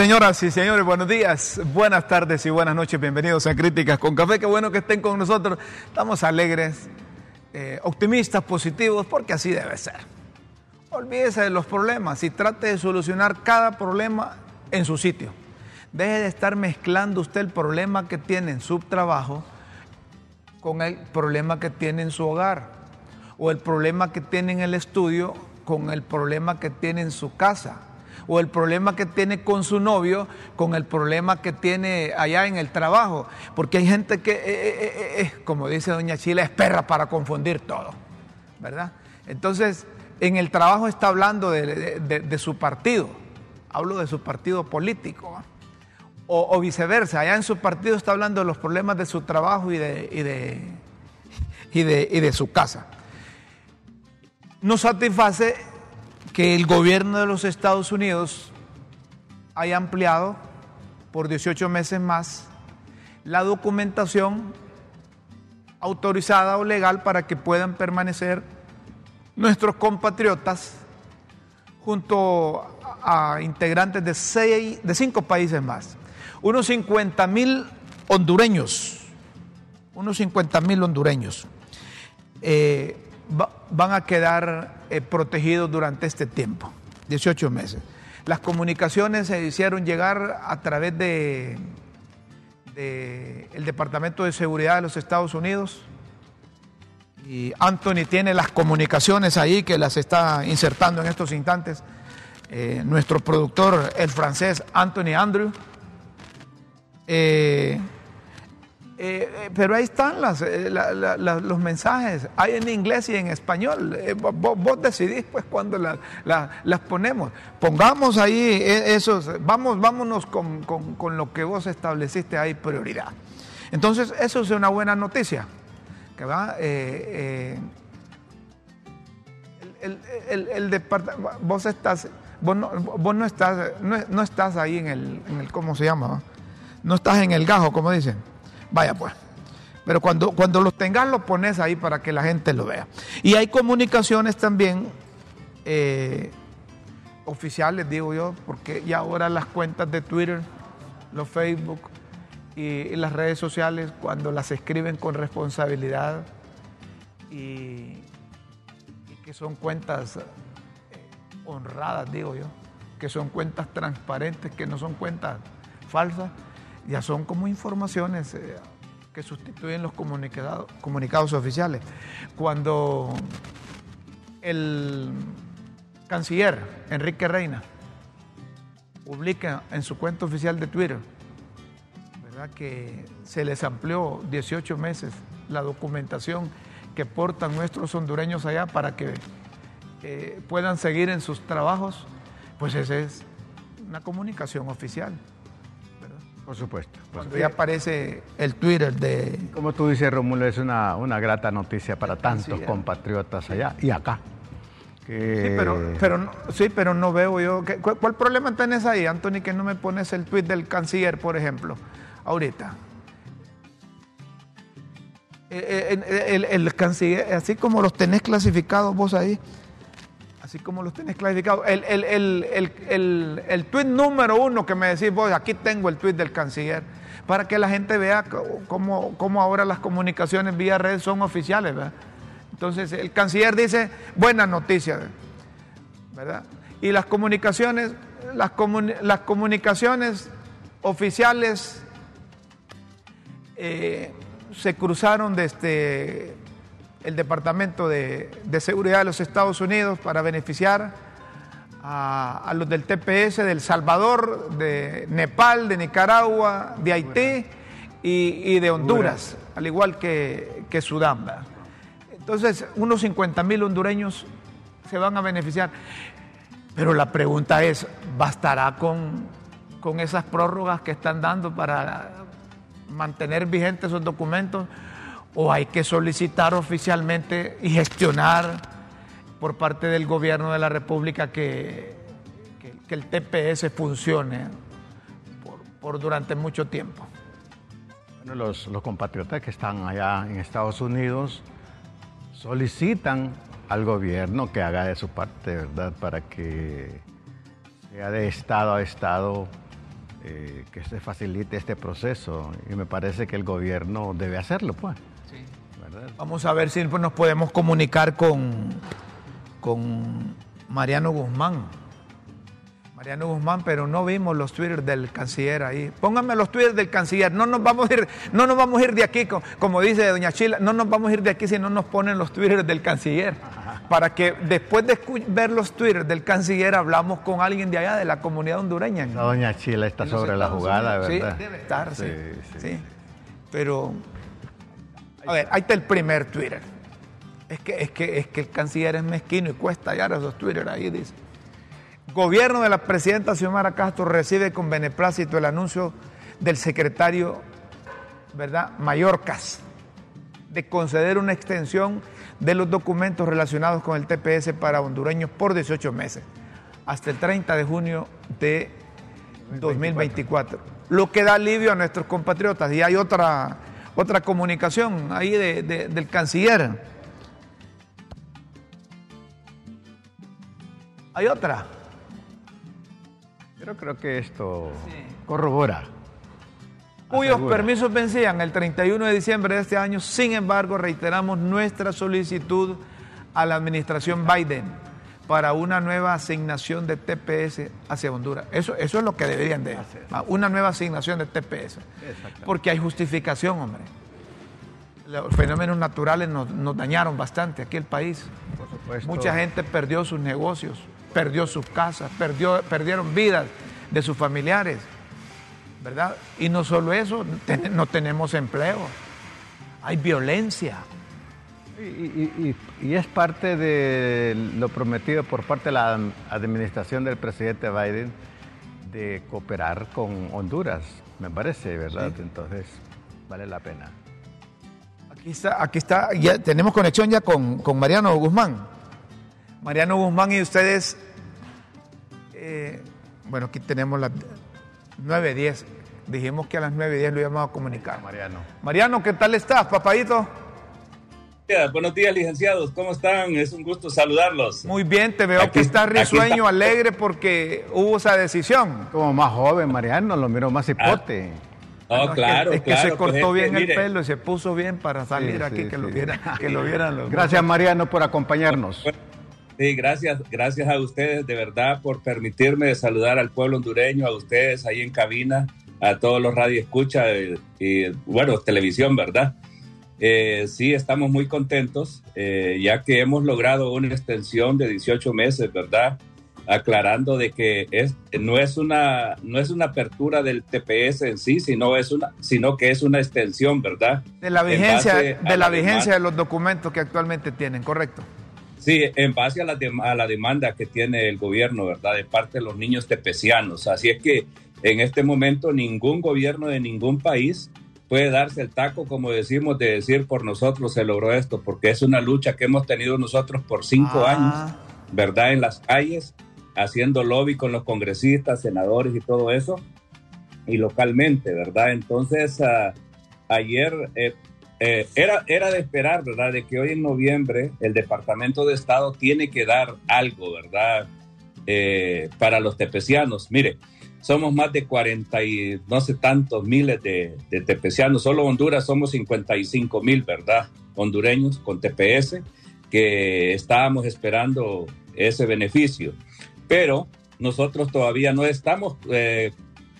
Señoras y señores, buenos días, buenas tardes y buenas noches. Bienvenidos a Críticas con Café. Qué bueno que estén con nosotros. Estamos alegres, eh, optimistas, positivos, porque así debe ser. Olvídese de los problemas y trate de solucionar cada problema en su sitio. Deje de estar mezclando usted el problema que tiene en su trabajo con el problema que tiene en su hogar o el problema que tiene en el estudio con el problema que tiene en su casa o el problema que tiene con su novio con el problema que tiene allá en el trabajo. Porque hay gente que, eh, eh, eh, como dice doña Chile, es perra para confundir todo, ¿verdad? Entonces, en el trabajo está hablando de, su partido, hablo de su partido político. O, viceversa, allá en su partido está hablando de los problemas de su trabajo y de, y de, y de, y de su casa. Nos satisface que el gobierno de los Estados Unidos haya ampliado por 18 meses más la documentación autorizada o legal para que puedan permanecer nuestros compatriotas junto a integrantes de, seis, de cinco países más. Unos 50 mil hondureños, unos 50 mil hondureños. Eh, van a quedar eh, protegidos durante este tiempo, 18 meses. Las comunicaciones se hicieron llegar a través de, el Departamento de Seguridad de los Estados Unidos. Y Anthony tiene las comunicaciones ahí que las está insertando en estos instantes. Eh, nuestro productor, el francés Anthony Andrew. Eh, eh, eh, pero ahí están las, eh, los mensajes, hay en inglés y en español. Vos, decidís pues cuando las ponemos. Pongamos ahí esos, vamos, vámonos con, lo que vos estableciste ahí prioridad. Entonces, eso es una buena noticia. Que va, el, departamento, vos estás, vos no, estás, no, estás ahí en el, en el, ¿cómo se llama? No estás en el gajo, como dicen. Vaya pues. Pero cuando, cuando los tengas, los pones ahí para que la gente lo vea. Y hay comunicaciones también eh, oficiales, digo yo, porque ya ahora las cuentas de Twitter, los Facebook y, las redes sociales, cuando las escriben con responsabilidad y, que son cuentas eh, honradas, digo yo, que son cuentas transparentes, que no son cuentas falsas, ya son como informaciones eh, que sustituyen los comunicados, comunicados oficiales. Cuando el canciller Enrique Reina publica en su cuenta oficial de Twitter ¿verdad? que se les amplió 18 meses la documentación que portan nuestros hondureños allá para que eh, puedan seguir en sus trabajos, pues esa es una comunicación oficial. Por supuesto. Cuando ya aparece el Twitter de... Como tú dices, Romulo, es una, una grata noticia para tantos compatriotas allá y acá. Sí, pero, pero, sí, pero no veo yo... ¿cuál, problema tenés ahí, Anthony, que no me pones el tweet del canciller, por ejemplo, ahorita? Eh, eh, el, el canciller, así como los tenés clasificados vos ahí, así como los tenés clasificados. El, el, el, tuit número uno que me decís vos, aquí tengo el tuit del canciller, para que la gente vea cómo, cómo ahora las comunicaciones vía red son oficiales, ¿verdad? Entonces, el canciller dice, buena noticia, ¿verdad? Y las comunicaciones, las, las comunicaciones oficiales eh, se cruzaron desde el Departamento de, Seguridad de los Estados Unidos para beneficiar a, los del TPS de El Salvador, de Nepal, de Nicaragua, de Haití y, de Honduras, al igual que, Sudán. Entonces, unos 50 mil hondureños se van a beneficiar. Pero la pregunta es, ¿bastará con, con esas prórrogas que están dando para mantener vigentes esos documentos? O hay que solicitar oficialmente y gestionar por parte del gobierno de la República que, que, el TPS funcione por, durante mucho tiempo. Bueno, los, los compatriotas que están allá en Estados Unidos solicitan al gobierno que haga de su parte, ¿verdad? Para que sea de estado a estado eh, que se facilite este proceso y me parece que el gobierno debe hacerlo, pues. Vamos a ver si nos podemos comunicar con, con Mariano Guzmán. Mariano Guzmán, pero no vimos los twitters del canciller ahí. Pónganme los twitters del canciller. No nos vamos a ir, no nos vamos a ir de aquí, como dice doña Chila, no nos vamos a ir de aquí si no nos ponen los twitters del canciller. Para que después de ver los twitters del canciller hablamos con alguien de allá, de la comunidad hondureña. doña Chila está sobre la jugada, ¿verdad? Sí, debe estar, sí, sí. Pero, a ver, ahí está el primer Twitter. Es que, es que, es que el canciller es mezquino y cuesta hallar esos Twitter ahí, dice. Gobierno de la presidenta Xiomara Castro recibe con beneplácito el anuncio del secretario, ¿verdad? Mallorcas, de conceder una extensión de los documentos relacionados con el TPS para hondureños por 18 meses, hasta el 30 de junio de 2024. Lo que da alivio a nuestros compatriotas. Y hay otra, otra comunicación ahí del canciller. Hay otra. Yo creo que esto corrobora. Cuyos permisos vencían el 31 de diciembre de este año. Sin embargo, reiteramos nuestra solicitud a la administración Biden para una nueva asignación de TPS hacia Honduras. Eso, eso es lo que deberían de hacer. Una nueva asignación de TPS. Porque hay justificación, hombre. Los fenómenos naturales nos, nos dañaron bastante aquí el país. Por supuesto. Mucha gente perdió sus negocios perdió sus casas, perdió, perdieron vidas de sus familiares, ¿verdad? Y no solo eso, no tenemos empleo, hay violencia. Y, es parte de lo prometido por parte de la administración del presidente Biden de cooperar con Honduras, me parece, ¿verdad? Entonces, vale la pena. Aquí está, aquí está, ya tenemos conexión ya con, con Mariano Guzmán. Mariano Guzmán y ustedes, eh, bueno, aquí tenemos las 9.10. Dijimos que a las 9.10 lo íbamos a comunicar. Mariano. Mariano, ¿qué tal estás, papadito? Buenos días, licenciados. ¿Cómo están? Es un gusto saludarlos. Muy bien, te veo que estás risueño, alegre porque hubo esa decisión. Como más joven, Mariano, lo miro más hipote. Ah, oh, claro, es que, se cortó bien el pelo y se puso bien para salir aquí, que, lo vieran, que lo vieran los Gracias, Mariano, por acompañarnos. Sí, gracias, gracias a ustedes de verdad por permitirme saludar al pueblo hondureño, a ustedes ahí en cabina, a todos los radioescuchas y, y bueno, televisión, ¿verdad? Eh, sí, estamos muy contentos, eh, ya que hemos logrado una extensión de 18 meses, ¿verdad? Aclarando de que es, no, es una, no es una apertura del TPS en sí, sino, es una, sino que es una extensión, ¿verdad? De la vigencia, de la vigencia de los documentos que actualmente tienen, ¿correcto? Sí, en base a la, a la demanda que tiene el gobierno, ¿verdad? De parte de los niños tepecianos. Así es que en este momento ningún gobierno de ningún país puede darse el taco, como decimos, de decir por nosotros se logró esto, porque es una lucha que hemos tenido nosotros por cinco ah. años, ¿verdad? En las calles, haciendo lobby con los congresistas, senadores y todo eso, y localmente, ¿verdad? Entonces, uh, ayer eh, eh, era, era de esperar, ¿verdad? De que hoy en noviembre el Departamento de Estado tiene que dar algo, ¿verdad? Eh, para los tepecianos. Mire, somos más de 40 y no sé tantos miles de, de tepecianos. Solo Honduras somos 55 mil, ¿verdad? Hondureños con TPS que estábamos esperando ese beneficio. Pero nosotros todavía no estamos eh,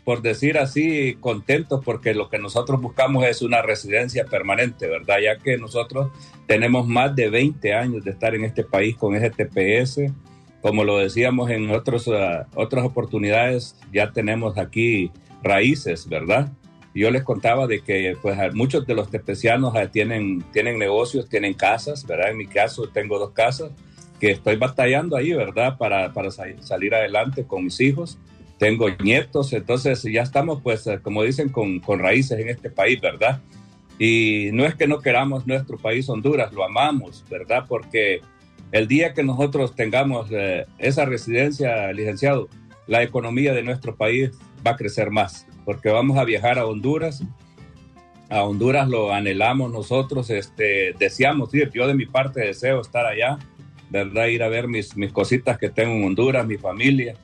por decir así, contentos porque lo que nosotros buscamos es una residencia permanente, ¿verdad? Ya que nosotros tenemos más de 20 años de estar en este país con ese TPS. Como lo decíamos en otros, uh, otras oportunidades, ya tenemos aquí raíces, ¿verdad? Yo les contaba de que pues muchos de los tepecianos uh, tienen, tienen negocios, tienen casas, ¿verdad? En mi caso tengo dos casas que estoy batallando ahí, ¿verdad? Para, para salir adelante con mis hijos tengo nietos, entonces ya estamos, pues, eh, como dicen, con, con, raíces en este país, ¿verdad? Y no es que no queramos nuestro país Honduras, lo amamos, ¿verdad? Porque el día que nosotros tengamos eh, esa residencia, licenciado, la economía de nuestro país va a crecer más, porque vamos a viajar a Honduras. A Honduras lo anhelamos nosotros, este, deseamos ir, yo de mi parte deseo estar allá, ¿verdad? Ir a ver mis, mis cositas que tengo en Honduras, mi familia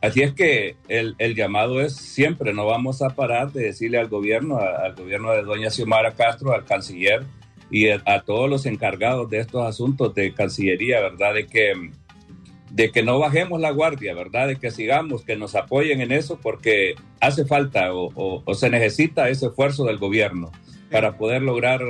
Así es que el, el, llamado es siempre, no vamos a parar de decirle al gobierno, al gobierno de doña Xiomara Castro, al canciller y a, todos los encargados de estos asuntos de Cancillería, ¿verdad? De que, de que no bajemos la guardia, ¿verdad? De que sigamos, que nos apoyen en eso porque hace falta o, o, o se necesita ese esfuerzo del gobierno para poder lograr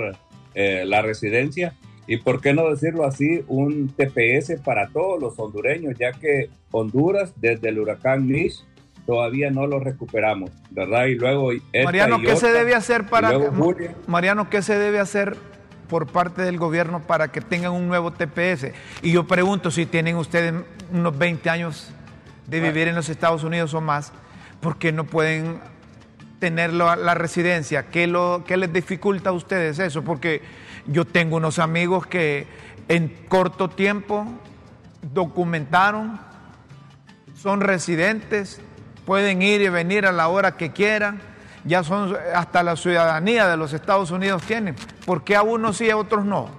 eh, la residencia y por qué no decirlo así, un TPS para todos los hondureños, ya que Honduras desde el huracán Mitch todavía no lo recuperamos, ¿verdad? Y luego Mariano, ¿qué se debe hacer para Mariano, qué se debe hacer por parte del gobierno para que tengan un nuevo TPS? Y yo pregunto si tienen ustedes unos 20 años de vivir en los Estados Unidos o más, ¿por qué no pueden tener la, la residencia? ¿Qué, lo, ¿Qué les dificulta a ustedes eso? Porque yo tengo unos amigos que en corto tiempo documentaron, son residentes, pueden ir y venir a la hora que quieran, ya son hasta la ciudadanía de los Estados Unidos tienen. ¿Por qué a unos sí y a otros no?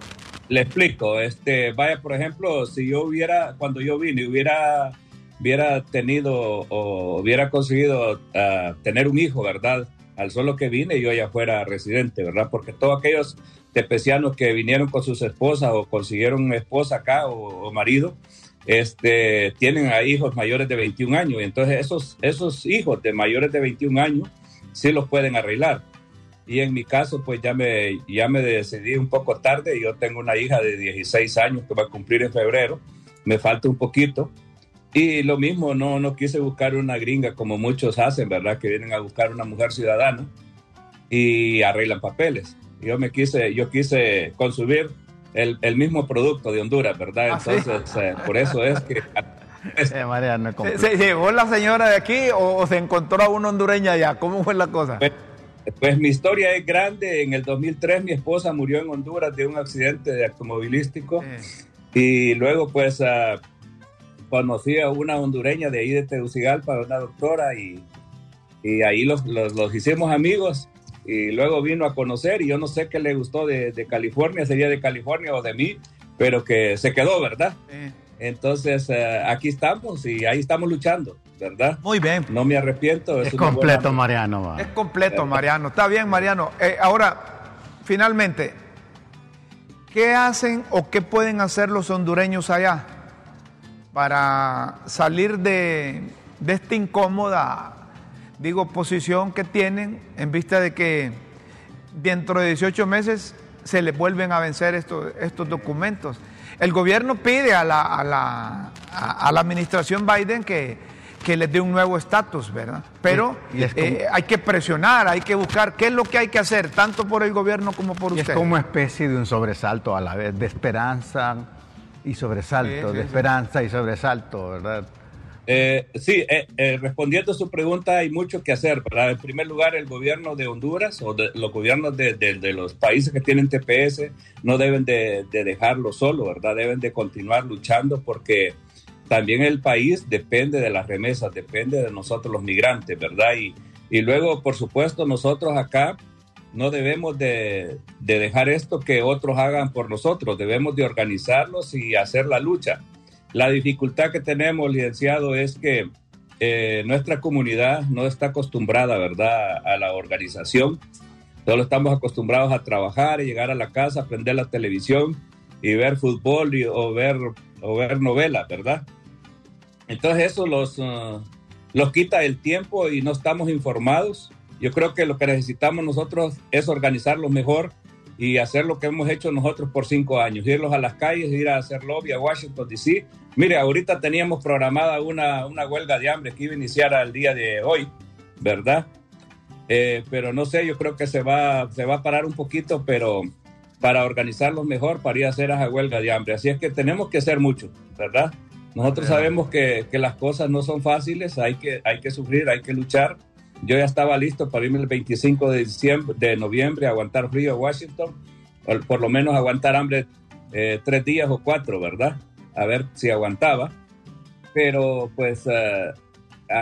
Le explico, este, vaya, por ejemplo, si yo hubiera, cuando yo vine, hubiera, hubiera tenido o hubiera conseguido uh, tener un hijo, ¿verdad? Al solo que vine, yo ya fuera residente, ¿verdad? Porque todos aquellos tepecianos que vinieron con sus esposas o consiguieron esposa acá o, marido, este, tienen a hijos mayores de 21 años. Entonces esos, esos hijos de mayores de 21 años sí los pueden arreglar. Y en mi caso, pues ya me, ya me decidí un poco tarde. Yo tengo una hija de 16 años que va a cumplir en febrero. Me falta un poquito. Y lo mismo, no, no quise buscar una gringa como muchos hacen, ¿verdad? Que vienen a buscar una mujer ciudadana y arreglan papeles yo me quise, yo quise consumir el, el mismo producto de Honduras, ¿verdad? ¿Ah, Entonces, sí? eh, por eso es que... Eh, María, no ¿Se, ¿Se, llevó la señora de aquí o, o, se encontró a una hondureña allá? ¿Cómo fue la cosa? Pues, pues, mi historia es grande. En el 2003 mi esposa murió en Honduras de un accidente de automovilístico sí. y luego pues uh, conocí a una hondureña de ahí de Tegucigalpa, una doctora y, y ahí los, los, los hicimos amigos y luego vino a conocer y yo no sé qué le gustó de, de, California, sería de California o de mí, pero que se quedó, ¿verdad? Sí. Entonces eh, aquí estamos y ahí estamos luchando, ¿verdad? Muy bien. No me arrepiento. Es, es completo. Mariano. Va. Es completo, Mariano. Está bien, Mariano. Eh, ahora, finalmente, ¿qué hacen o qué pueden hacer los hondureños allá para salir de, de esta incómoda digo, posición que tienen en vista de que dentro de 18 meses se les vuelven a vencer estos, estos documentos. El gobierno pide a la, a la, a la administración Biden que, que les dé un nuevo estatus, ¿verdad? Pero como, eh, hay que presionar, hay que buscar qué es lo que hay que hacer, tanto por el gobierno como por ustedes. Es como especie de un sobresalto a la vez, de esperanza y sobresalto, sí, sí, de esperanza y sobresalto, ¿verdad? Eh, sí, eh, eh, respondiendo a su pregunta, hay mucho que hacer. ¿verdad? En primer lugar, el gobierno de Honduras o de, los gobiernos de, los países que tienen TPS no deben de, dejarlo solo, ¿verdad? Deben de continuar luchando porque también el país depende de las remesas, depende de nosotros los migrantes, ¿verdad? Y, y luego, por supuesto, nosotros acá no debemos de, de dejar esto que otros hagan por nosotros, debemos de organizarlos y hacer la lucha la dificultad que tenemos, licenciado, es que eh, nuestra comunidad no está acostumbrada, ¿verdad?, a la organización. Solo estamos acostumbrados a trabajar y llegar a la casa, prender la televisión y ver fútbol y, o, ver, o ver novelas, ¿verdad? Entonces eso los, uh, los quita el tiempo y no estamos informados. Yo creo que lo que necesitamos nosotros es organizarlo mejor y hacer lo que hemos hecho nosotros por cinco años, irlos a las calles, ir a hacer lobby a Washington, D.C. Mire, ahorita teníamos programada una, una, huelga de hambre que iba a iniciar al día de hoy, ¿verdad? Eh, pero no sé, yo creo que se va, se va a parar un poquito, pero para organizarlos mejor, para ir a hacer esa huelga de hambre. Así es que tenemos que hacer mucho, ¿verdad? Nosotros sabemos que, que las cosas no son fáciles, hay que, hay que sufrir, hay que luchar yo ya estaba listo para irme el 25 de, diciembre, de noviembre a aguantar frío a Washington, o por lo menos aguantar hambre eh, tres días o cuatro, ¿verdad? A ver si aguantaba. Pero pues uh,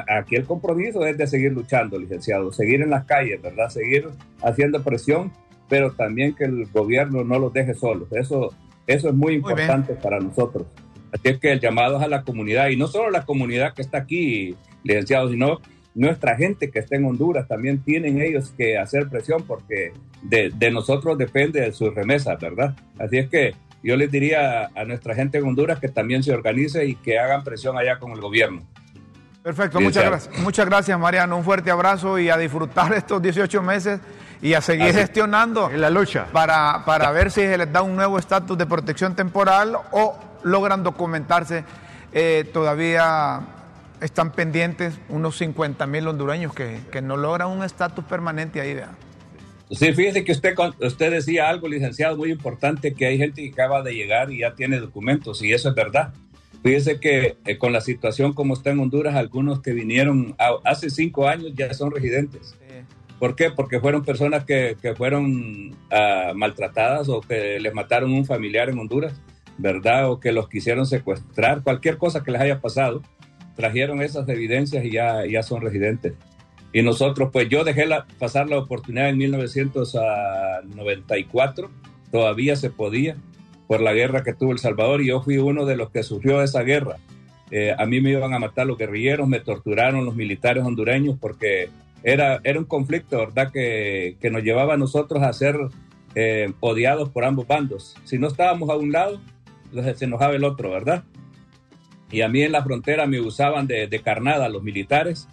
aquí el compromiso es de seguir luchando, licenciado, seguir en las calles, ¿verdad? Seguir haciendo presión, pero también que el gobierno no los deje solos. Eso, eso es muy importante muy para nosotros. Así es que el llamado es a la comunidad, y no solo la comunidad que está aquí, licenciado, sino nuestra gente que está en Honduras, también tienen ellos que hacer presión porque de, de nosotros depende de sus remesas, ¿verdad? Así es que yo les diría a nuestra gente en Honduras que también se organice y que hagan presión allá con el gobierno. Perfecto, muchas gracias. Muchas gracias, Mariano. Un fuerte abrazo y a disfrutar estos 18 meses y a seguir gestionando en la lucha para, para ver si se les da un nuevo estatus de protección temporal o logran documentarse. Eh, todavía están pendientes unos 50 mil hondureños que, que, no logran un estatus permanente ahí. ¿verdad? Sí, fíjese que usted, usted decía algo, licenciado, muy importante, que hay gente que acaba de llegar y ya tiene documentos, y eso es verdad. Fíjese que eh, con la situación como está en Honduras, algunos que vinieron hace cinco años ya son residentes. ¿Por qué? Porque fueron personas que, que fueron uh, maltratadas o que les mataron un familiar en Honduras, ¿verdad? O que los quisieron secuestrar, cualquier cosa que les haya pasado, trajeron esas evidencias y ya, ya son residentes. Y nosotros, pues yo dejé la, pasar la oportunidad en 1994, todavía se podía, por la guerra que tuvo El Salvador, y yo fui uno de los que sufrió esa guerra. Eh, a mí me iban a matar los guerrilleros, me torturaron los militares hondureños porque era, era un conflicto, ¿verdad?, que, que nos llevaba a nosotros a ser eh, odiados por ambos bandos. Si no estábamos a un lado, se enojaba el otro, ¿verdad? Y a mí en la frontera me usaban de, de carnada los militares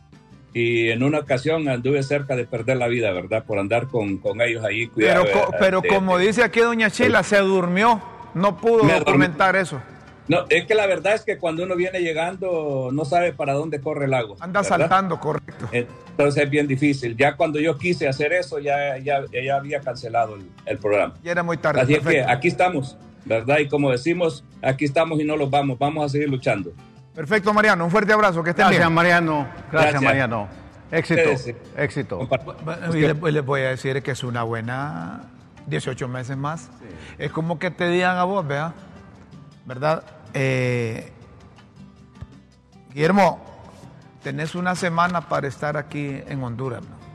y en una ocasión anduve cerca de perder la vida, ¿verdad? Por andar con, con ellos ahí. Cuidado, pero pero de, como dice aquí doña Chila, se durmió, no pudo documentar eso. No, es que la verdad es que cuando uno viene llegando no sabe para dónde corre el lago. Anda ¿verdad? saltando, correcto. Entonces es bien difícil. Ya cuando yo quise hacer eso, ya, ya, ya había cancelado el, el, programa. Ya era muy tarde. Así perfecto. es que aquí estamos, ¿verdad? Y como decimos, aquí estamos y no los vamos. Vamos a seguir luchando. Perfecto, Mariano. Un fuerte abrazo. Que estén Gracias, bien. Mariano. Gracias, Gracias. Mariano. Éxito. Éxito. Y les, les voy a decir que es una buena 18 meses más. Sí. Es como que te digan a vos, ¿verdad? ¿Verdad? Eh, Guillermo, tenés una semana para estar aquí en Honduras. ¿no?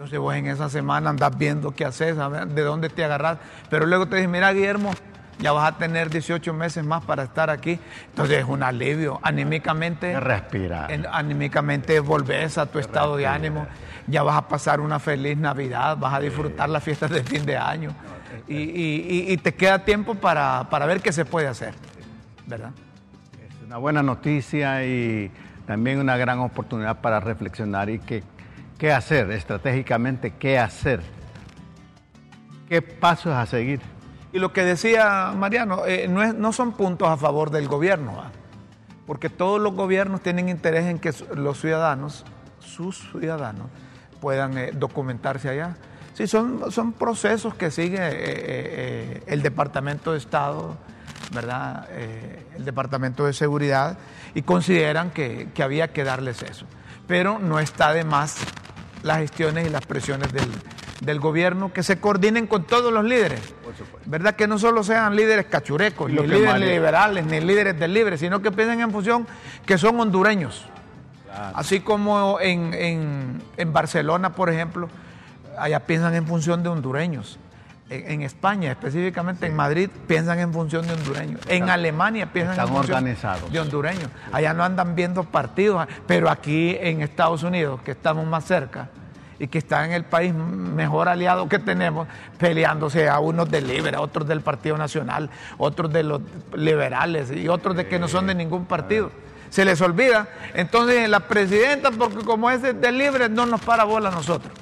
Entonces vos en esa semana andás viendo qué haces, de dónde te agarrás. Pero luego te dices, mira Guillermo, ya vas a tener 18 meses más para estar aquí. Entonces es un alivio. Anímicamente. Respirar. Anímicamente volvés a tu estado de ánimo. Ya vas a pasar una feliz Navidad, vas a disfrutar sí. las fiestas de fin de año. Y, y, y, te queda tiempo para, para ver qué se puede hacer. ¿Verdad? Es una buena noticia y también una gran oportunidad para reflexionar y qué, qué hacer estratégicamente, qué hacer, qué pasos a seguir. Y lo que decía Mariano, eh, no, es, no, son puntos a favor del gobierno, porque todos los gobiernos tienen interés en que los ciudadanos, sus ciudadanos, puedan eh, documentarse allá. Sí, son, son procesos que sigue eh, el Departamento de Estado, ¿verdad? el Departamento de Seguridad, y consideran que, que había que darles eso. Pero no está de más las gestiones y las presiones del, del gobierno que se coordinen con todos los líderes. ¿Verdad? Que no solo sean líderes cachurecos, ni líderes vale. liberales, ni líderes del libre, sino que piensen en función que son hondureños. Claro. Así como en, en, en, Barcelona, por ejemplo, allá piensan en función de hondureños. En, España, específicamente sí. en Madrid, piensan en función de hondureños. En Alemania piensan en función organizados. de hondureños. Allá no andan viendo partidos, pero aquí en Estados Unidos, que estamos más cerca, y que está en el país mejor aliado que tenemos, peleándose a unos del Libre, a otros del Partido Nacional, otros de los liberales y otros de que no son de ningún partido. Se les olvida. Entonces la presidenta, porque como es del Libre, no nos para bola a nosotros.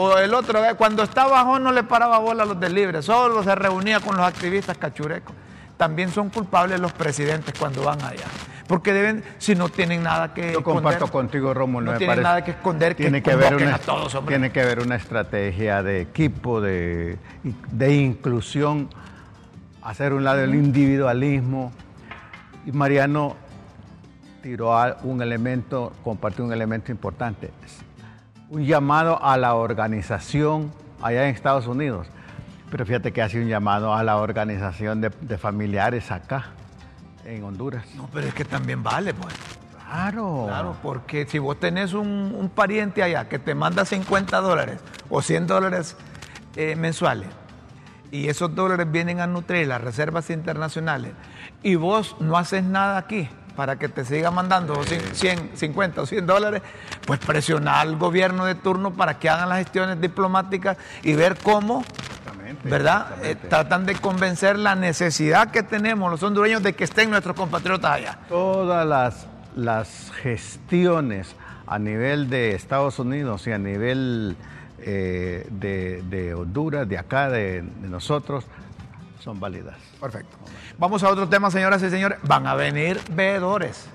O el otro, cuando estaba bajo no le paraba bola a los del Libre, solo se reunía con los activistas cachurecos. También son culpables los presidentes cuando van allá porque deben, si no tienen nada que Yo comparto esconder, contigo, Rómulo. No tienen parece, nada que esconder, tiene que, que ver una, a todos, hombre. Tiene que haber una estrategia de equipo, de, de inclusión, hacer un lado el individualismo. Y Mariano tiró un elemento, compartió un elemento importante, un llamado a la organización allá en Estados Unidos. Pero fíjate que hace un llamado a la organización de, de familiares acá en Honduras. No, pero es que también vale, pues. Claro. Claro, porque si vos tenés un, un pariente allá que te manda 50 dólares o 100 dólares eh, mensuales y esos dólares vienen a nutrir las reservas internacionales y vos no haces nada aquí para que te siga mandando 100, 50 o 100 dólares, pues presionar al gobierno de turno para que hagan las gestiones diplomáticas y ver cómo, ¿verdad? Eh, tratan de convencer la necesidad que tenemos los hondureños de que estén nuestros compatriotas allá. Todas las, las gestiones a nivel de Estados Unidos y a nivel eh, de, Honduras, de acá, de, nosotros, son válidas. Perfecto. Vamos a otro tema, señoras y señores. Van a venir veedores.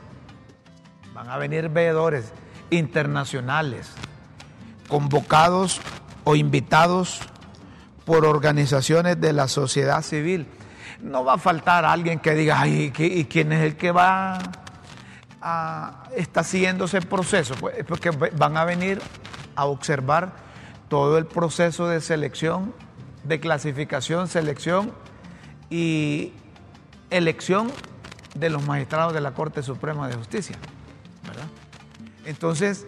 Van a venir veedores internacionales, convocados o invitados por organizaciones de la sociedad civil. No va a faltar alguien que diga, ay, ¿y quién es el que va a, está siguiendo ese proceso? Pues porque van a venir a observar todo el proceso de selección, de clasificación, selección y elección de los magistrados de la Corte Suprema de Justicia. ¿verdad? Entonces,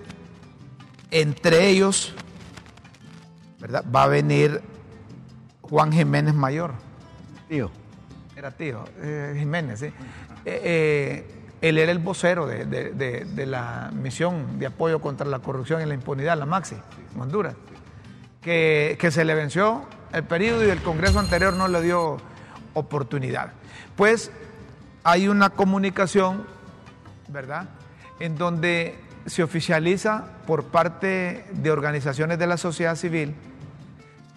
entre ellos, ¿verdad? Va a venir Juan Jiménez Mayor. Tío. Era tío, eh, Jiménez, sí. Eh, eh, él era el vocero de, la misión de apoyo contra la corrupción y la impunidad, la MAXI, en Honduras que, se le venció el periodo y el Congreso anterior no le dio oportunidad. Pues hay una comunicación, ¿verdad?, en donde se oficializa por parte de organizaciones de la sociedad civil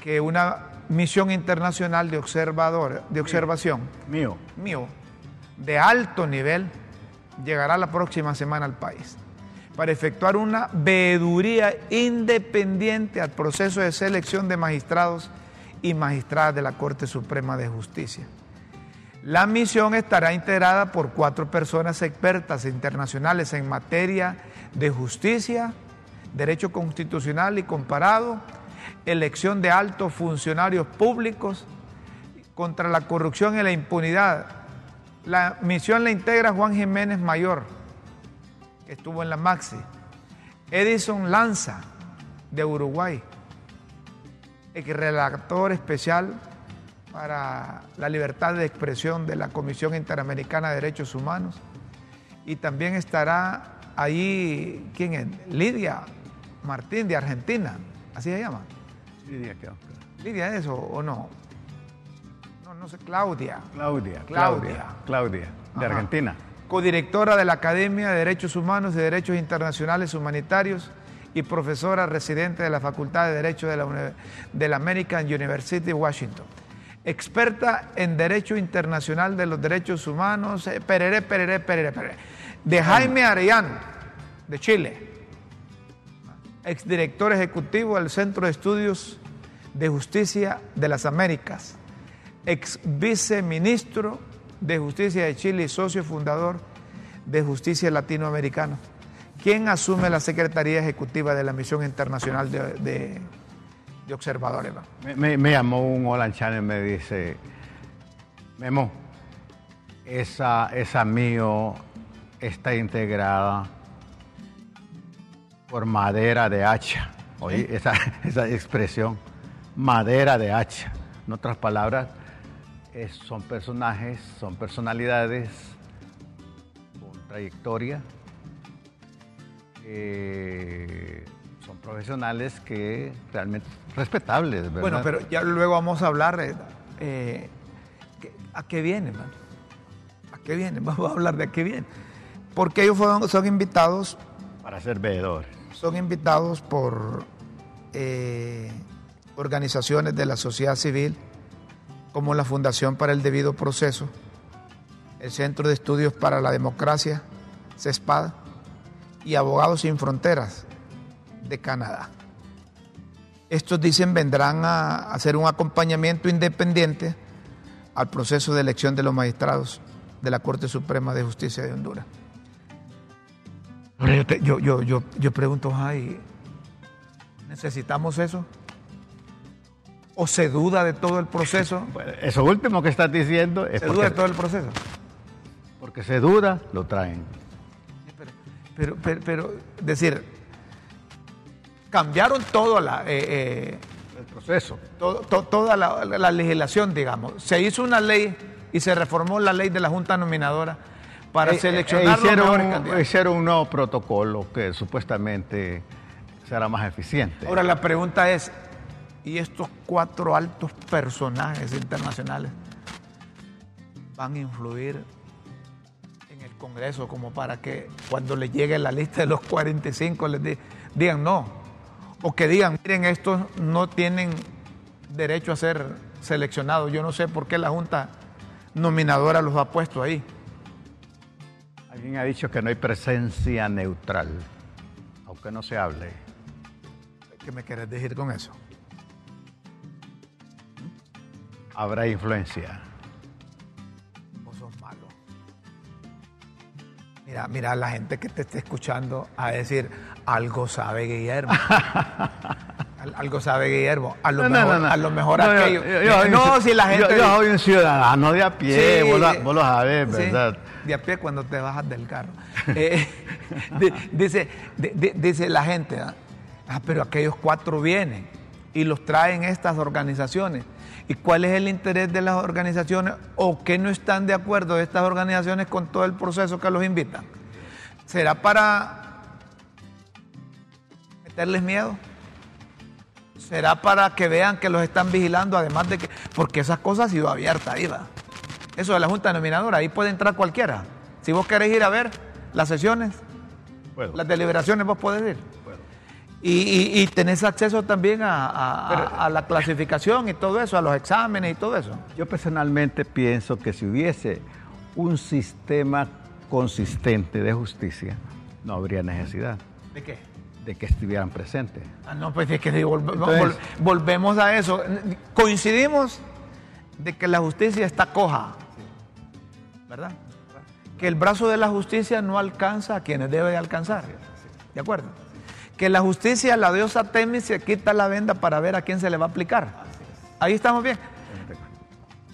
que una misión internacional de observador, de observación mío. mío de alto nivel llegará la próxima semana al país para efectuar una veeduría independiente al proceso de selección de magistrados y magistradas de la Corte Suprema de Justicia. La misión estará integrada por cuatro personas expertas internacionales en materia de justicia, derecho constitucional y comparado, elección de altos funcionarios públicos contra la corrupción y la impunidad. La misión la integra Juan Jiménez Mayor, estuvo en la Maxi. Edison Lanza, de Uruguay, el relator especial para la libertad de expresión de la Comisión Interamericana de Derechos Humanos. Y también estará ahí, ¿quién es? Lidia Martín de Argentina, así se llama. Lidia, ¿qué? Lidia, ¿eso o no? No, no sé, Claudia. Claudia, Claudia, Claudia, de Argentina codirectora de la Academia de Derechos Humanos y Derechos Internacionales Humanitarios y profesora residente de la Facultad de Derecho de la, de la American University Washington. Experta en Derecho Internacional de los Derechos Humanos, eh, perere, perere, perere, perere, de Jaime Arellano, de Chile, exdirector ejecutivo del Centro de Estudios de Justicia de las Américas, ex viceministro de Justicia de Chile y socio fundador de Justicia Latinoamericana. ¿Quién asume la Secretaría Ejecutiva de la Misión Internacional de, Observadores? Me, llamó un Olan Channel y me dice, Memo, esa, esa mío está integrada por madera de hacha. Oye, esa, esa expresión, madera de hacha. En otras palabras, son personajes, son personalidades con trayectoria, son profesionales que realmente respetables, ¿verdad? Bueno, pero ya luego vamos a hablar eh, eh, a qué viene, man? ¿A qué viene? Vamos a hablar de a qué viene. Porque ellos son invitados... Para ser veedores. Son invitados por eh, organizaciones de la sociedad civil, como la Fundación para el Debido Proceso, el Centro de Estudios para la Democracia, CESPAD, y Abogados Sin Fronteras de Canadá. Estos dicen vendrán a hacer un acompañamiento independiente al proceso de elección de los magistrados de la Corte Suprema de Justicia de Honduras. Yo, yo, yo, yo, pregunto, ¿necesitamos eso? o se duda de todo el proceso? eso último que estás diciendo es... ¿Se duda de todo el proceso? Porque se duda, lo traen. Pero, pero, pero, decir, cambiaron todo la, eh, eh, el proceso. toda la, legislación, digamos. Se hizo una ley y se reformó la ley de la Junta Nominadora para eh, seleccionar hicieron, Hicieron un nuevo protocolo que supuestamente será más eficiente. Ahora la pregunta es, ¿y estos cuatro altos personajes internacionales van a influir Congreso como para que cuando le llegue la lista de los 45 les digan no? O que digan, miren, estos no tienen derecho a ser seleccionados. Yo no sé por qué la Junta Nominadora los ha puesto ahí. Alguien ha dicho que no hay presencia neutral, aunque no se hable. ¿Qué me quieres decir con eso? Habrá influencia. Mira, mira la gente que te esté escuchando a decir, algo sabe Guillermo. algo sabe Guillermo. A lo mejor, A lo mejor aquello. no, si la gente. Yo, soy un ciudadano de a pie, vos, lo, sabés, ¿verdad? de a pie cuando te bajas del carro. Eh, dice, dice la gente, ¿ah? ¿ah? pero aquellos cuatro vienen y los traen estas organizaciones. ¿Y cuál es el interés de las organizaciones o qué no están de acuerdo estas organizaciones con todo el proceso que los invitan? ¿Será para meterles miedo? ¿Será para que vean que los están vigilando? Además de que, porque esas cosas han sido abiertas ahí, va. Eso de la Junta Denominadora, ahí puede entrar cualquiera. Si vos querés ir a ver las sesiones, las deliberaciones, vos podés ir. Y, tenés acceso también a, la clasificación y todo eso, a los exámenes y todo eso. Yo personalmente pienso que si hubiese un sistema consistente de justicia, no habría necesidad. ¿De qué? De que estuvieran presentes. Ah, no, pues es que volvemos a eso. Coincidimos de que la justicia está coja. ¿verdad? Que el brazo de la justicia no alcanza a quienes debe de alcanzar. ¿De acuerdo? Que la justicia, la diosa Temis, se quita la venda para ver a quién se le va a aplicar. Ahí estamos bien.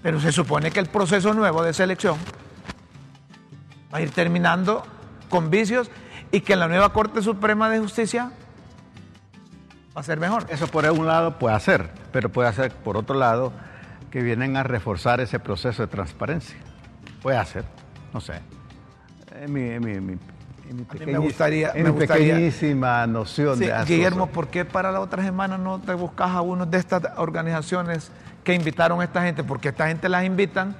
Pero se supone que el proceso nuevo de selección va a ir terminando con vicios y que la nueva Corte Suprema de Justicia va a ser mejor. Eso por un lado puede hacer, pero puede hacer por otro lado que vienen a reforzar ese proceso de transparencia. Puede hacer, no sé. En mi, me gustaría, pequeñísima noción de Guillermo, ¿por qué para la otra semana no te buscas a uno de estas organizaciones que invitaron a esta gente? Porque esta gente las invitan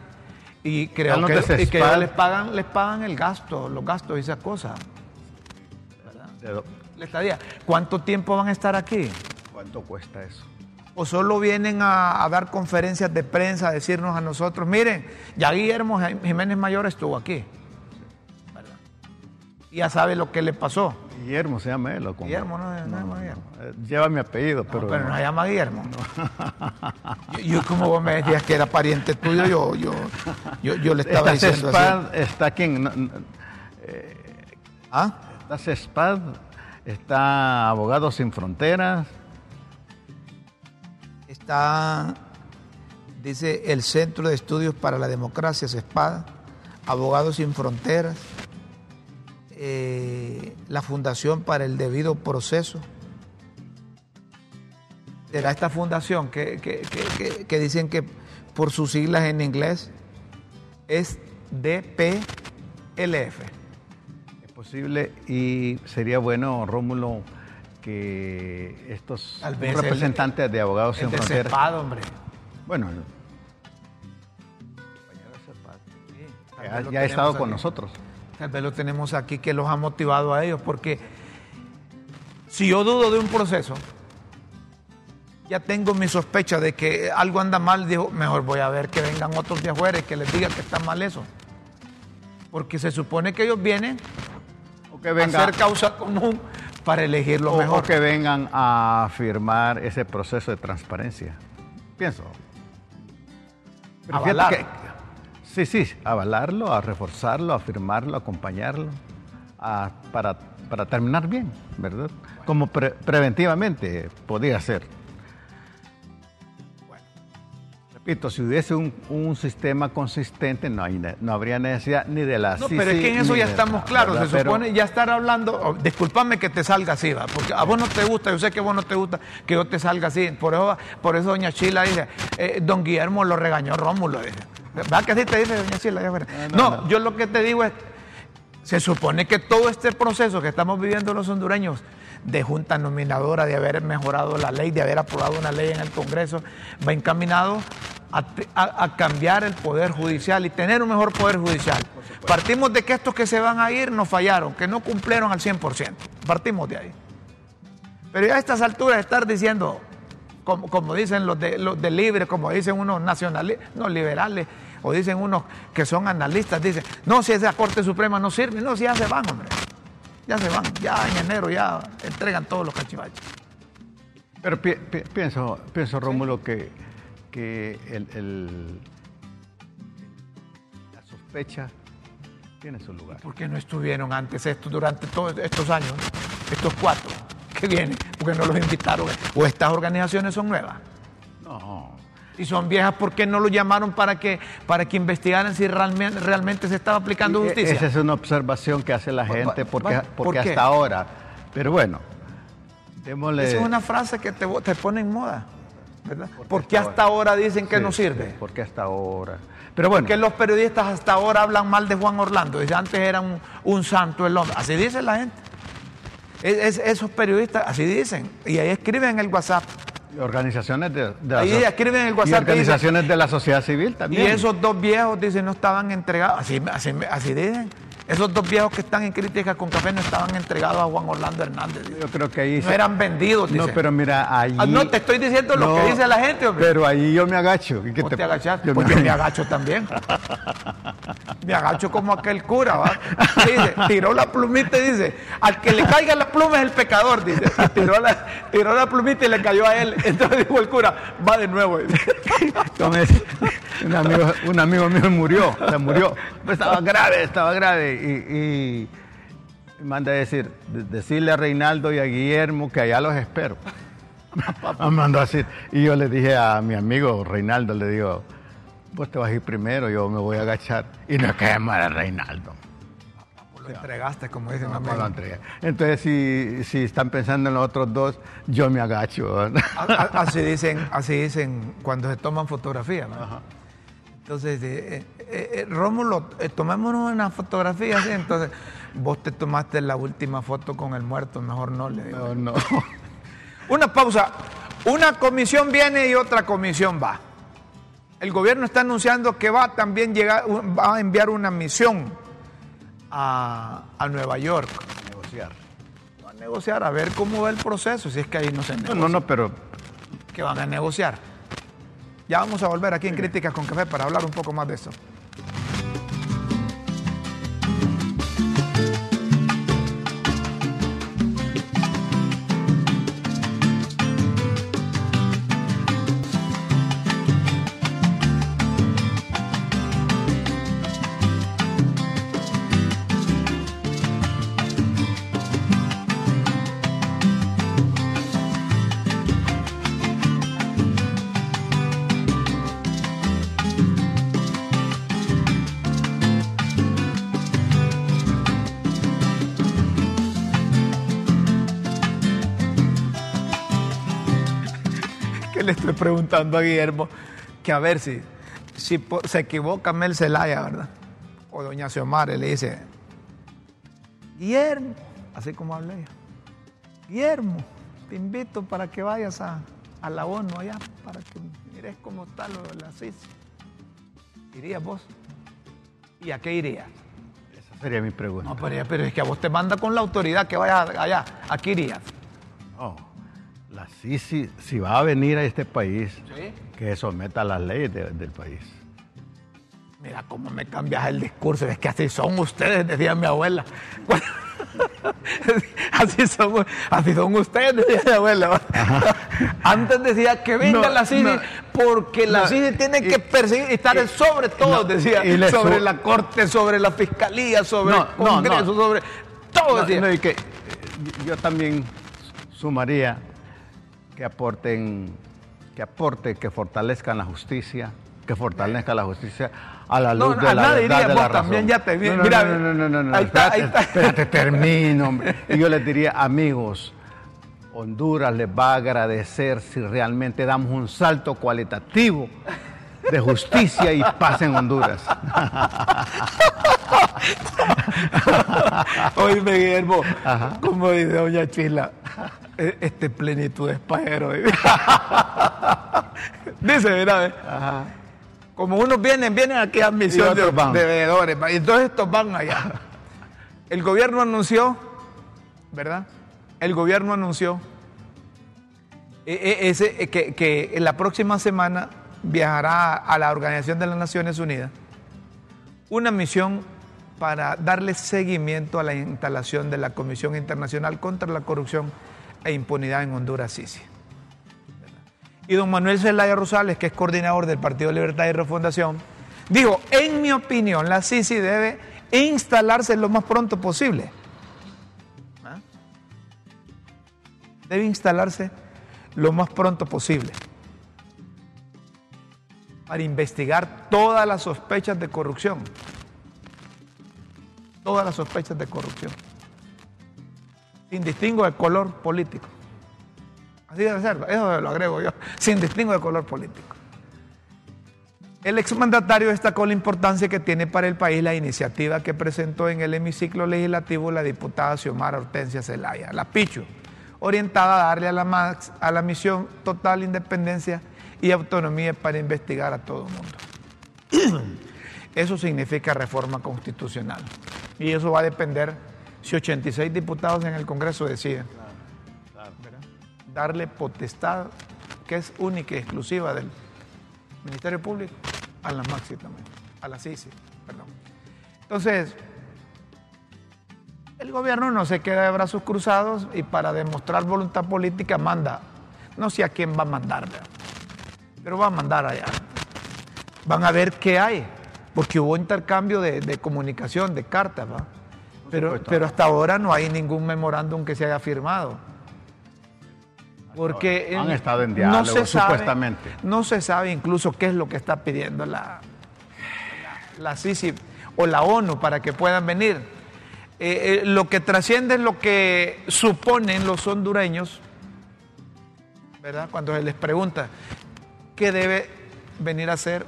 y creo que, les pagan, les pagan el gasto, los gastos y esas cosas. ¿Cuánto tiempo van a estar aquí? ¿Cuánto cuesta eso? o solo vienen a, dar conferencias de prensa, a decirnos a nosotros, miren, ya Guillermo Jiménez Mayor estuvo aquí. Ya sabe lo que le pasó. Guillermo se llama él. Guillermo no, no, llama Guillermo. Eh, lleva mi apellido, pero. pero no, se llama Guillermo. yo, como vos me decías que era pariente tuyo, yo, yo, yo, le estaba diciendo así. Está aquí eh, ¿Ah? Está CESPAD, está Abogados Sin Fronteras está, dice, el Centro de Estudios para la Democracia, CESPADA, Abogados Sin Fronteras, eh, la Fundación para el Debido Proceso. Será esta fundación que, que, dicen que por sus siglas en inglés es DPLF. Es posible y sería bueno, Rómulo, que estos representantes de abogados sin fronteras. hombre. Bueno, ya, ha estado con nosotros. Tal vez lo tenemos aquí que los ha motivado a ellos, porque si yo dudo de un proceso, ya tengo mi sospecha de que algo anda mal, digo, mejor voy a ver que vengan otros de afuera y que les digan que está mal eso. Porque se supone que ellos vienen o que venga, a hacer causa común para elegir lo mejor. que vengan a firmar ese proceso de transparencia. Pienso. Sí, sí, avalarlo, a reforzarlo, a firmarlo, a acompañarlo, para, terminar bien, ¿verdad? Como preventivamente podría ser. Bueno, Repito, si hubiese un, un sistema consistente, no, hay, no habría necesidad ni de la No, pero es que en eso ya estamos claros. Se supone ya estar hablando. Oh, discúlpame que te salga así, ¿va? porque a vos no te gusta, yo sé que a vos no te gusta que yo te salga así. Por eso, por eso doña Chila dice: eh, Don Guillermo lo regañó Rómulo. Dice. ¿Verdad que así te dice doña? No, no, no, yo lo que te digo es: se supone que todo este proceso que estamos viviendo los hondureños de junta nominadora, de haber mejorado la ley, de haber aprobado una ley en el Congreso, va encaminado a, a, cambiar el poder judicial y tener un mejor poder judicial. Partimos de que estos que se van a ir nos fallaron, que no cumplieron al 100%. Partimos de ahí. Pero ya a estas alturas estar diciendo, como, como dicen los de, los de libre, como dicen unos nacionalistas, no liberales, o dicen unos que son analistas, dicen, no, si esa Corte Suprema no sirve, no, si ya se van, hombre. Ya se van, ya en enero ya entregan todos los cachivaches. Pero pi pi pienso, pienso Rómulo, que, que el, el, la sospecha tiene su lugar. ¿Por qué no estuvieron antes esto durante todos estos años, estos cuatro que vienen? Porque no los invitaron. ¿O estas organizaciones son nuevas? No. Y son viejas, ¿por qué no lo llamaron para que, para que investigaran si realmente, realmente se estaba aplicando Y justicia? Esa es una observación que hace la gente porque, ¿Por porque hasta ahora. Pero bueno, démosle. Esa es una frase que te, te pone en moda, ¿verdad? Porque ¿Por qué hasta hasta ahora dicen que Sí, no sí, sirve? porque hasta ahora. Pero bueno, ¿Por qué los periodistas hasta ahora hablan mal de Juan Orlando? Dice, antes era un, un santo el hombre. Así dice la gente. Es- es- esos periodistas así dicen. Y ahí escriben en el WhatsApp. organizaciones de, de la Ahí so- escriben en el y WhatsApp que organizaciones de la sociedad civil Y también. esos dos viejos, dicen, no estaban entregados. Así, así, así dicen. Esos dos viejos que están en crítica con café no estaban entregados a Juan Orlando Hernández. dice. Yo creo que ahí No se- eran vendidos, No, dice. pero mira, ahí. Ah, no, te estoy diciendo lo que dice la gente, hombre. Pero ahí yo me agacho. ¿Y qué ¿Vos te, agachaste? Pues yo me agacho también. Me agacho como aquel cura, ¿va? Dice, tiró la plumita y dice, al que le caiga la pluma es el pecador, dice. Y tiró la, tiró la plumita y le cayó a él. Entonces dijo el cura, va de nuevo. dice. Como es, un, amigo, un amigo mío murió, se murió. Pero estaba grave, estaba grave. Y, y manda a decir, de- decirle a Reinaldo y a Guillermo que allá los espero. Me mandó a decir. Y yo le dije a mi amigo Reinaldo, le digo, vos te vas a ir primero, yo me voy a agachar. Y no queda mal a Reinaldo. Lo entregaste, como dicen No, no lo entregué. Entonces, si, si están pensando en los otros dos, yo me agacho. Así dicen, así dicen cuando se toman fotografías. ¿no? Entonces, eh, eh, eh, Rómulo, eh, tomémonos una fotografía así. Entonces, vos te tomaste la última foto con el muerto, mejor no le digo. No, no. Una pausa. Una comisión viene y otra comisión va. El gobierno está anunciando que va a también llegar, va a enviar una misión a, a Nueva York. Negociar. Va a negociar, a ver cómo va el proceso, si es que ahí no se No, negocia. no, no, pero que van a negociar. Ya vamos a volver aquí en Críticas con Café para hablar un poco más de eso. Preguntando a Guillermo que a ver si, si se equivoca Mel Zelaya, ¿verdad? O doña Xiomara le dice, Guillermo, así como habla ella, Guillermo, te invito para que vayas a, a la ONU allá, para que mires cómo está lo de la CIS. ¿Irías vos? ¿Y a qué irías? esa sería mi pregunta. No, pero, pero es que a vos te manda con la autoridad que vayas allá. ¿A qué irías? No, la Sisi, si va a venir a este país, Sí. que someta las leyes de- del país. Mira cómo me cambias el discurso, es que así son ustedes, decía mi abuela. así, son, así son ustedes, decía mi abuela. Antes decía que venga No, la CIDI no. porque la No, CIDI tiene y- que perseguir y estar sobre todo, decía, y sobre la corte, sobre la fiscalía, sobre el Congreso, sobre todo. Decía. que eh, yo también sumaría que aporten que aporte, que fortalezcan la justicia, que fortalezca la justicia a la luz no, de a la verdad diría, de la razón. también ya te vi- no, no, mira, no, no, no, no, no, ahí está, espérate, ahí está. espérate, termino, hombre. Y yo les diría, amigos, Honduras les va a agradecer si realmente damos un salto cualitativo de justicia y paz en Honduras. Oíme, Guillermo, como dice doña Chila, este plenitud es pajero. dice, mira, como unos vienen, vienen aquí a misión de, van. de veedores, y entonces estos van allá. El gobierno anunció, ¿verdad? El gobierno anunció e- e- ese, e- que, que en la próxima semana viajará a la Organización de las Naciones Unidas una misión para darle seguimiento a la instalación de la Comisión Internacional contra la Corrupción e Impunidad en Honduras, CICI. Y don Manuel Zelaya Rosales, que es coordinador del Partido Libertad y Refundación, dijo, en mi opinión, la CICI debe instalarse lo más pronto posible. ¿Ah? Debe instalarse lo más pronto posible para investigar todas las sospechas de corrupción. Todas las sospechas de corrupción. Sin distingo de color político. Así debe ser, eso lo agrego yo, sin distingo de color político. El exmandatario destacó la importancia que tiene para el país la iniciativa que presentó en el hemiciclo legislativo la diputada Xiomara Hortensia Zelaya, la Pichu, orientada a darle a la, max- a la misión total independencia y autonomía para investigar a todo el mundo. Eso significa reforma constitucional. Y eso va a depender si 86 diputados en el Congreso deciden darle potestad, que es única y exclusiva del Ministerio Público, a la Maxi también, a la CICI, perdón. Entonces, el gobierno no se queda de brazos cruzados y para demostrar voluntad política manda, no sé a quién va a mandar, pero va a mandar allá. Van a ver qué hay, porque hubo intercambio de, de comunicación, de cartas, ¿va? Pero, pero hasta ahora no hay ningún memorándum que se haya firmado. Porque Han estado en diálogo, sabe- supuestamente. no se sabe incluso qué es lo que está pidiendo la, la, la CICI o la ONU para que puedan venir. Eh, eh, lo que trasciende es lo que suponen los hondureños, ¿verdad? Cuando se les pregunta qué debe venir a hacer,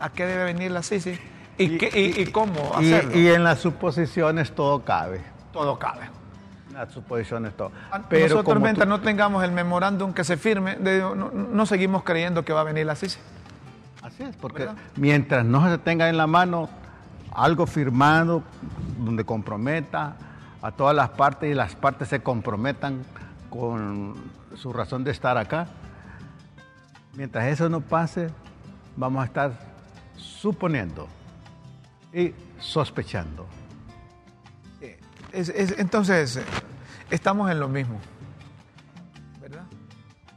a qué debe venir la CICI y, Y- qué- y- y cómo hacerlo. y en las suposiciones todo cabe. Todo cabe. En las suposiciones todo. Pero Nosotros mientras tú- no tengamos el memorándum que se firme, de- no, no seguimos creyendo que va a venir la CICI. Así es, porque ¿Verdad? mientras no se tenga en la mano algo firmado donde comprometa a todas las partes y las partes se comprometan con su razón de estar acá, mientras eso no pase, vamos a estar suponiendo y sospechando. Eh, es- es- entonces, eh, estamos en lo mismo. ¿verdad?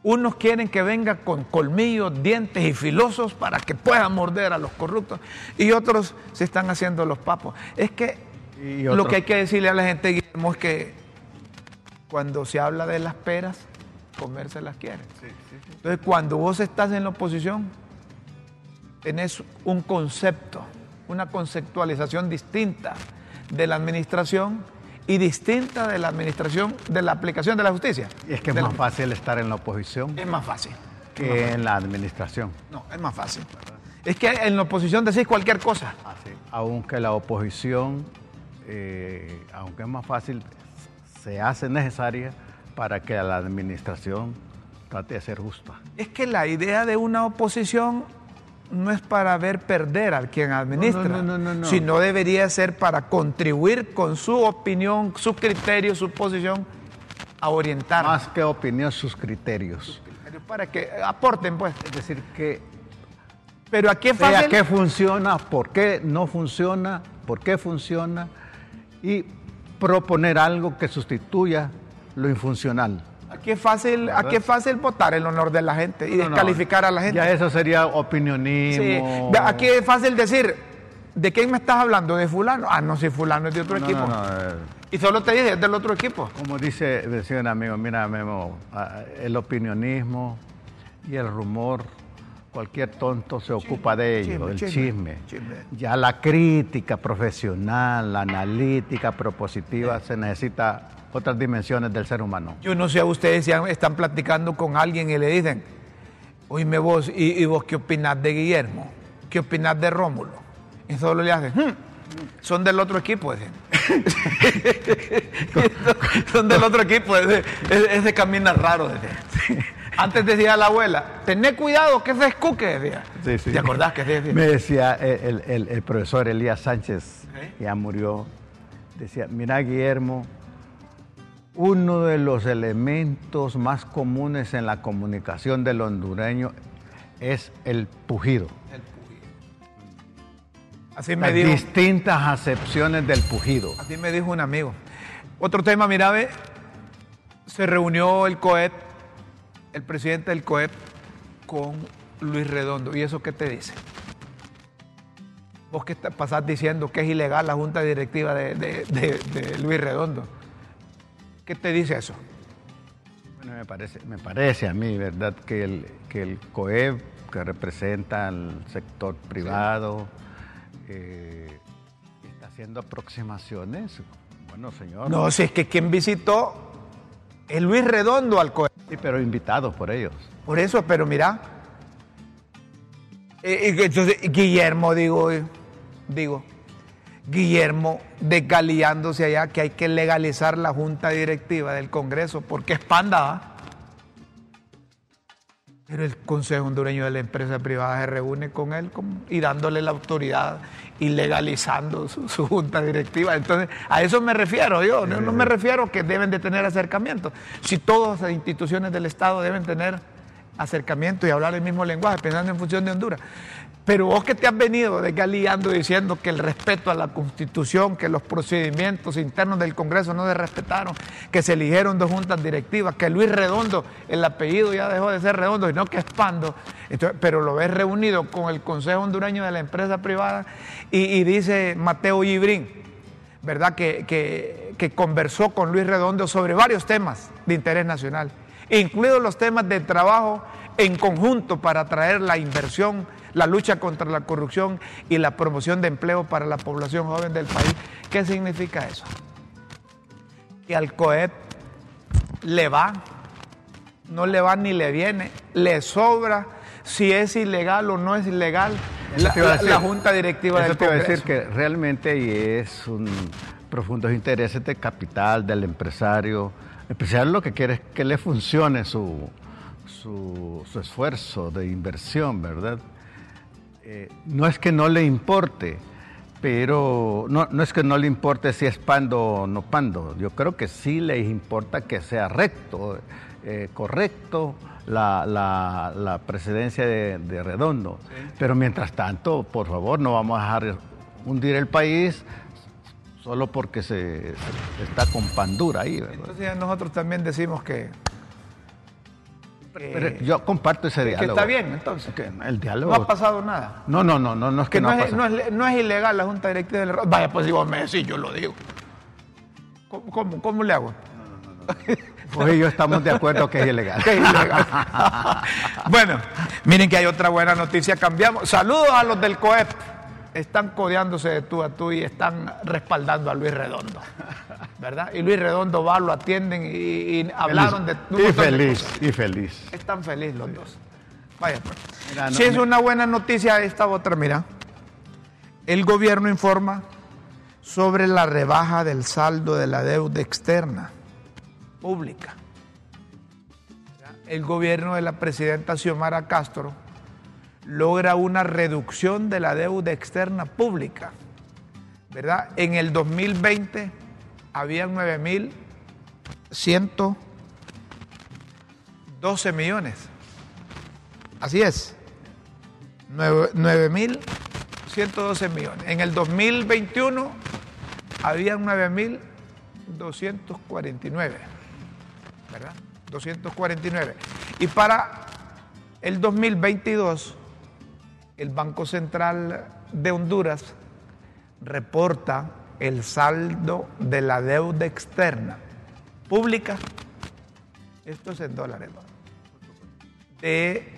Unos quieren que venga con colmillos, dientes y filosos para que pueda morder a los corruptos y otros se están haciendo los papos. Es que lo que hay que decirle a la gente, Guillermo, es que cuando se habla de las peras, comerse las quiere. Entonces, cuando vos estás en la oposición, tenés un concepto, una conceptualización distinta de la administración y distinta de la administración de la aplicación de la justicia. Y es que es De más la- fácil estar en la oposición es más fácil. que en la administración. No, es más fácil. Es que en la oposición decís cualquier cosa. Así, aunque la oposición, eh, aunque es más fácil, se hace necesaria para que la administración trate de ser justa. Es que la idea de una oposición no es para ver perder al quien administra, No, no, no, no, no. sino debería ser para contribuir con su opinión, su criterio, su posición a orientar. Más que opinión, sus criterios. Para que aporten, pues. Es decir, que Pero es sea fácil. qué funciona, por qué no funciona, por qué funciona, y proponer algo que sustituya lo infuncional. Es fácil, aquí es fácil votar el honor de la gente y No, no, descalificar a la gente. Ya eso sería Sí. opinionismo. Ve, Aquí es fácil decir, ¿de quién me estás hablando? ¿De fulano? Ah, no, si fulano es de otro No, equipo. eh, Y solo te dije, es del otro equipo. Como dice, decía un amigo, mira Memo, ah, el opinionismo y el rumor, cualquier tonto se ocupa de ello, chisme, el chisme, chisme. chisme. Ya la crítica profesional, la analítica propositiva, se necesita otras dimensiones del ser humano. Yo no sé a ustedes si están platicando con alguien y le dicen, oíme vos, ¿y, y vos qué opinás de Guillermo? ¿Qué opinás de Rómulo? Y solo le hacen, "Hmm, son del otro equipo, dicen. son del otro equipo, ese, ese- camina raro, decía. Antes decía la abuela, tené cuidado que ese es cuque, decía. Sí, sí. ¿Te acordás que decía? Me decía el, el- el profesor Elías Sánchez, ¿Eh? ya murió, decía, mira Guillermo, uno de los elementos más comunes en la comunicación del hondureño es el pujido. Así me Las dijo. distintas acepciones del pujido. Así me dijo un amigo. Otro tema, mira, ve, se reunió el COEP, el presidente del COEP, con Luis Redondo. ¿Y eso qué te dice? Vos que pasás diciendo que es ilegal la junta directiva de, de- de- de Luis Redondo. ¿Qué te dice eso? Bueno, me parece, me parece a mí, ¿verdad?, que el, que el COEB, que representa al sector privado, eh, está haciendo aproximaciones. Bueno, señor. No, si es que quien visitó es Luis Redondo al COEP. Sí, pero invitados por ellos. Por eso, pero mira. eh, entonces, Guillermo, digo, eh, digo, Guillermo desgaliándose allá que hay que legalizar la junta directiva del Congreso porque es panda. ¿va? Pero el Consejo Hondureño de la Empresa Privada se reúne con él y dándole la autoridad y legalizando su, su junta directiva. Entonces, a eso me refiero yo. No, no me refiero que deben de tener acercamiento. Si todas las instituciones del Estado deben tener acercamiento y hablar el mismo lenguaje, pensando en función de Honduras. Pero vos que te has venido desgaliando diciendo que el respeto a la Constitución, que los procedimientos internos del Congreso no se respetaron, que se eligieron dos juntas directivas, que Luis Redondo, el apellido ya dejó de ser Redondo, sino que es Pando, Entonces, pero lo ves reunido con el Consejo Hondureño de la Empresa Privada y, y dice Mateo Gibrín, ¿verdad? Que, que- que conversó con Luis Redondo sobre varios temas de interés nacional, incluidos los temas de trabajo en conjunto para atraer la inversión, la lucha contra la corrupción y la promoción de empleo para la población joven del país. ¿Qué significa eso? Que al COEP le va, no le va ni le viene, le sobra si es ilegal o no es ilegal la, la- decir. la Junta Directiva del te a decir que realmente es un profundos intereses de capital del empresario. El empresario lo que quiere es que le funcione su, su, su esfuerzo de inversión, ¿verdad? Eh, no es que no le importe, pero no, no es que no le importe si es pando o no pando. Yo creo que sí le importa que sea recto, eh, correcto la, la- la presidencia de, de Redondo. Pero mientras tanto, por favor, no vamos a dejar hundir el país solo porque se, se está con pandura ahí. ¿verdad? Entonces ya nosotros también decimos que, que- Pero yo comparto ese que diálogo. está bien, entonces. Que el diálogo. No ha pasado nada. No, no, no, no, no es que, Que no, no ha es, no es- no es ilegal la Junta Directiva del Vaya, pues si vos me decís, yo lo digo. ¿Cómo, cómo, cómo le hago? Pues yo estamos de acuerdo que es ilegal. Que es ilegal. bueno, miren que hay otra buena noticia. Cambiamos. Saludos a los del COEP. Están codeándose de tú a tú y están respaldando a Luis Redondo. ¿Verdad? Y Luis Redondo va, lo atienden y, y hablaron de un y de feliz, cosas. y feliz. Están felices los dos. Vaya, pues. Mira, no, si es me- una buena noticia esta otra, mira. El gobierno informa sobre la rebaja del saldo de la deuda externa pública. El gobierno de la presidenta Xiomara Castro logra una reducción de la deuda externa pública. ¿Verdad? En el 2020 habían 9.112 millones. Así es. Nueve- 9.112 millones. En el 2021 habían 9.249. ¿Verdad? 249. Y para el 2022, el Banco Central de Honduras reporta el saldo de la deuda externa pública, esto es en dólares, de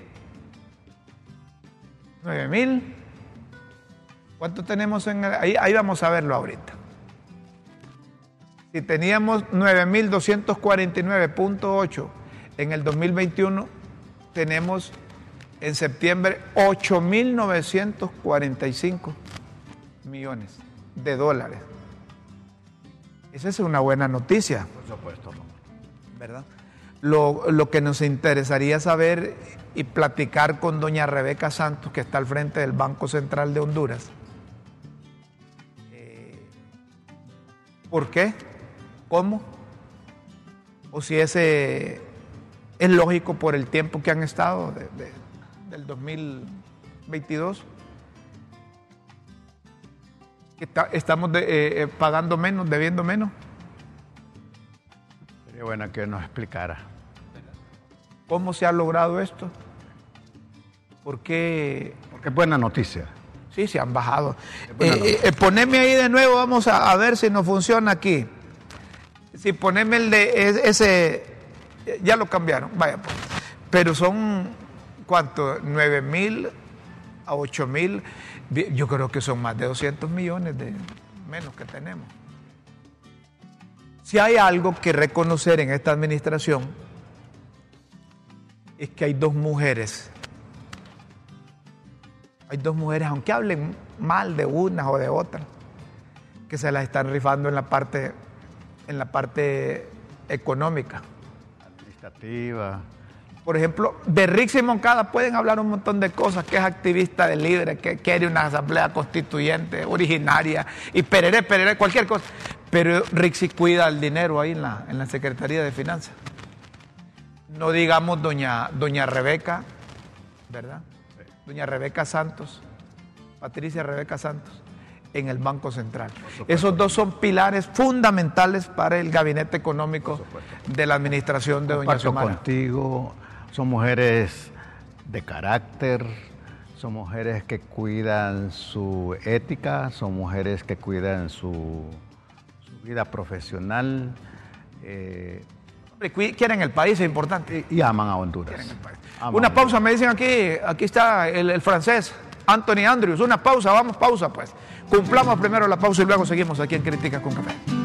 9 mil. ¿Cuánto tenemos en el- ahí? Ahí vamos a verlo ahorita. Si teníamos 9.249.8 en el 2021, tenemos en septiembre 8.945 millones de dólares. Esa es una buena noticia. Por supuesto. ¿verdad? Lo, lo que nos interesaría saber y platicar con doña Rebeca Santos, que está al frente del Banco Central de Honduras. Eh, ¿Por qué? ¿Cómo? O si ese es lógico por el tiempo que han estado de- de- del 2022. Que está- estamos de- eh, eh, pagando menos, debiendo menos. Sería bueno que nos explicara. ¿Cómo se ha logrado esto? ¿Por qué? Porque es buena noticia. Sí, se han bajado. buena Eh, eh, poneme ahí de nuevo, vamos a, a ver si nos funciona aquí. Si poneme el de es- ese, ya lo cambiaron, vaya pues. Pero son, ¿cuánto? 9 mil a 8 mil. Yo creo que son más de 200 millones de menos que tenemos. Si hay algo que reconocer en esta administración, es que hay dos mujeres hay dos mujeres, aunque hablen mal de unas o de otras, que se las están rifando en la parte, en la parte económica. Administrativa. Por ejemplo, de Rick y Moncada pueden hablar un montón de cosas, que es activista de libre, que quiere una asamblea constituyente originaria, y perere, perere, cualquier cosa. Pero Rixi cuida el dinero ahí en la, en la Secretaría de Finanzas. No digamos doña, doña Rebeca, ¿verdad? Doña Rebeca Santos, Patricia Rebeca Santos, en el Banco Central. Esos dos son pilares fundamentales para el gabinete económico de la administración de doña Comparto Xiomara. contigo. Son mujeres de carácter, son mujeres que cuidan su ética, son mujeres que cuidan su, su vida profesional eh, Quieren el país, es importante. y, y aman a Honduras. Aman Una pausa, me dicen aquí, aquí está el, el francés, Anthony Andrews. Una pausa, vamos, pausa pues. Cumplamos primero la pausa y luego seguimos aquí en Críticas con Café.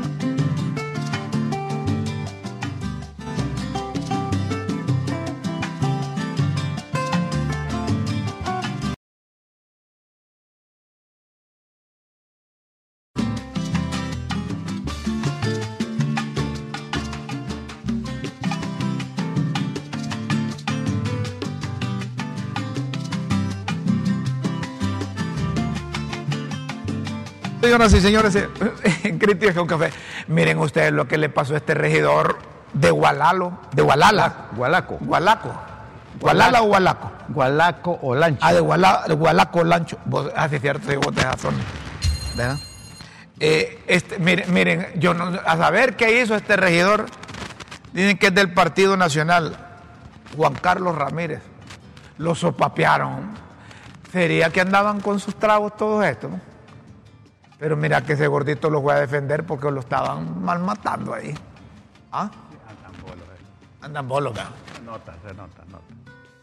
Señoras y señores, eh, Críticas con Café, miren ustedes lo que le pasó a este regidor de Gualalo, de Gualala. Gualaco. Gualaco. ¿Gualala o Gualaco? Gualaco o Lancho. Ah, de, Guala, Gualaco Lancho. Vos, ah, sí, cierto, sí, vos de esa zona. ¿Verdad? Eh, este, miren, miren, yo no, a saber qué hizo este regidor, dicen que es del Partido Nacional, Juan Carlos Ramírez. Lo sopapearon. Sería que andaban con sus tragos todos estos, ¿no? Pero mira que ese gordito lo voy a defender porque lo estaban mal matando ahí. ¿Ah? Andan bolos, eh. Andan bolos, ¿verdad? Se nota, se nota, nota.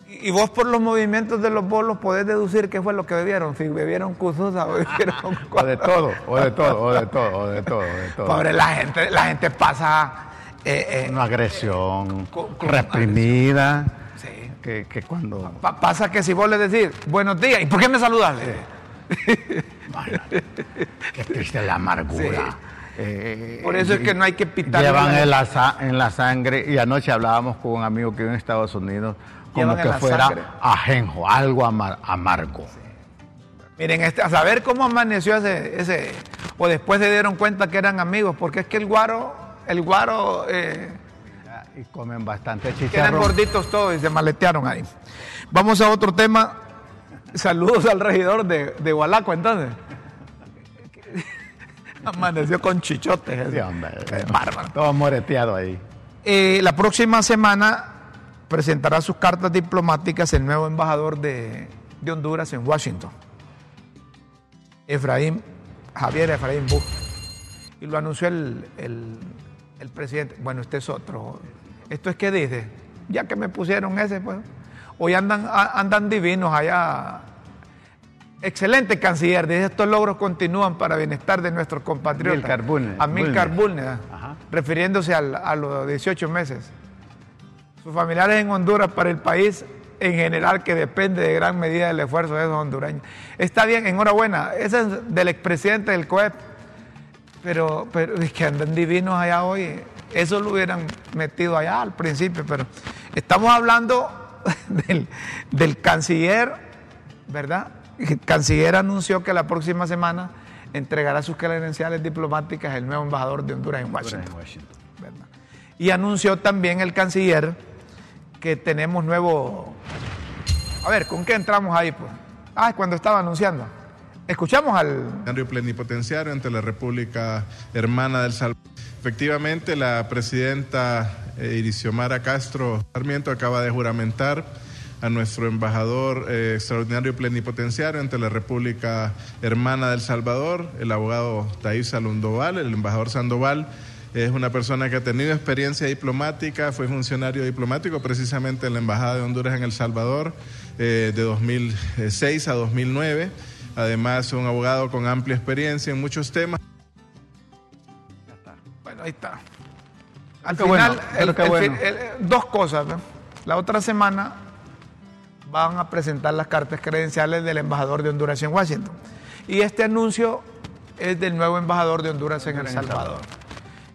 Y y vos por los movimientos de los bolos podés deducir qué fue lo que bebieron, si bebieron cuzuza o bebieron O de todo, o de todo, o de todo, o de todo, o de todo. Pobre la gente, la gente pasa eh, eh, Una agresión Con- con reprimida. Sí. Que, que cuando. pa- pasa que si vos le decís buenos días, ¿y por qué me saludas? Bueno, qué triste la amargura. Eh, Por eso es que no hay que pitar. Llevan en la, en la sangre, y anoche hablábamos con un amigo que vive en Estados Unidos, como que fuera sangre. ajenjo, algo amar- amargo. Miren, este, a saber cómo amaneció ese, ese, o después se dieron cuenta que eran amigos, porque es que el guaro, el guaro, eh, Y comen bastante chicharrón. gorditos todos y se maletearon ahí. Vamos a otro tema. Saludos al regidor de, de Gualaco, entonces. Amaneció con chichotes. Sí, hombre, Qué bárbaro. Todo moreteado ahí. Eh, la próxima semana presentará sus cartas diplomáticas el nuevo embajador de, de Honduras en Washington, Efraín, Javier Efraín Buch. Y lo anunció el, el- el presidente. Bueno, este es otro. ¿Esto es qué dice? Ya que me pusieron ese, pues. Hoy andan, a- andan divinos allá Excelente canciller, dice estos logros continúan para bienestar de nuestros compatriotas. Amílcar Bulnes. Bulnes. Bulnes, Ajá. refiriéndose al- a los 18 meses. Sus familiares en Honduras para el país en general que depende de gran medida del esfuerzo de esos hondureños. Está bien, enhorabuena. Ese es del expresidente del COEP. Pero, pero es que andan divinos allá hoy. Eso lo hubieran metido allá al principio, pero estamos hablando del, del canciller, ¿verdad? El canciller anunció que la próxima semana entregará sus credenciales diplomáticas el nuevo embajador de Honduras en Washington. En Washington. ¿verdad? Y anunció también el canciller que tenemos nuevo... A ver, ¿con qué entramos ahí? Pues? Ah, cuando estaba anunciando. Escuchamos al... Plenipotenciario ante la República Hermana del Salvador. Efectivamente, la presidenta eh, Iriciomara Castro Sarmiento acaba de juramentar a nuestro embajador eh, extraordinario plenipotenciario ante la República Hermana del Salvador, el abogado Taís Salundoval, el embajador Sandoval. Es una persona que ha tenido experiencia diplomática, fue funcionario diplomático precisamente en la Embajada de Honduras en El Salvador eh, de 2006 a 2009. Además, un abogado con amplia experiencia en muchos temas. Ahí está. Al Qué final, bueno, el- qué el bueno. el- dos cosas. ¿no? La otra semana van a presentar las cartas credenciales del embajador de Honduras en Washington. Y este anuncio es del nuevo embajador de Honduras en El Salvador.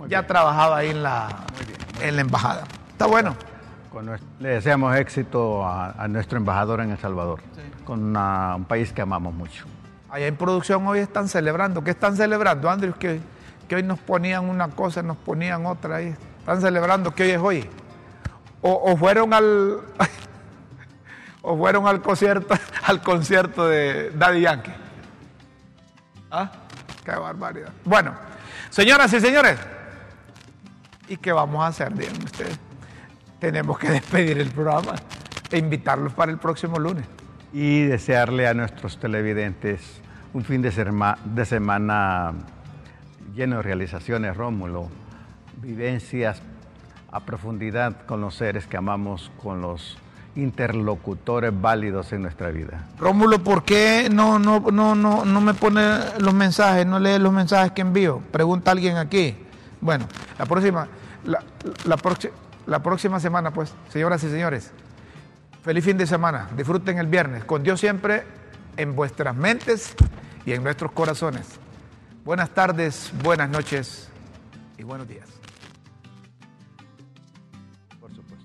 Ya trabajaba ahí en la, en la embajada. Está bueno. Con le deseamos éxito a, a nuestro embajador en El Salvador, con una- un país que amamos mucho. Allá en producción hoy están celebrando. ¿Qué están celebrando, Andrews? Que, que hoy nos ponían una cosa, nos ponían otra ahí. Están celebrando que hoy es hoy. O, fueron al o fueron al concierto, al concierto de Daddy Yankee. ¿Ah? Qué barbaridad. Bueno, señoras y señores, ¿y qué vamos a hacer? Díganme ustedes. Tenemos que despedir el programa e invitarlos para el próximo lunes. Y desearle a nuestros televidentes un fin de semana lleno de realizaciones, Rómulo, vivencias a profundidad con los seres que amamos, con los interlocutores válidos en nuestra vida. Rómulo, ¿por qué no, no, no, no, no me pone los mensajes, no lee los mensajes que envío? Pregunta alguien aquí. Bueno, la próxima, la, la, la próxima semana, pues, señoras y señores, feliz fin de semana. Disfruten el viernes. Con Dios siempre en vuestras mentes y en nuestros corazones. Buenas tardes, buenas noches y buenos días. Por supuesto.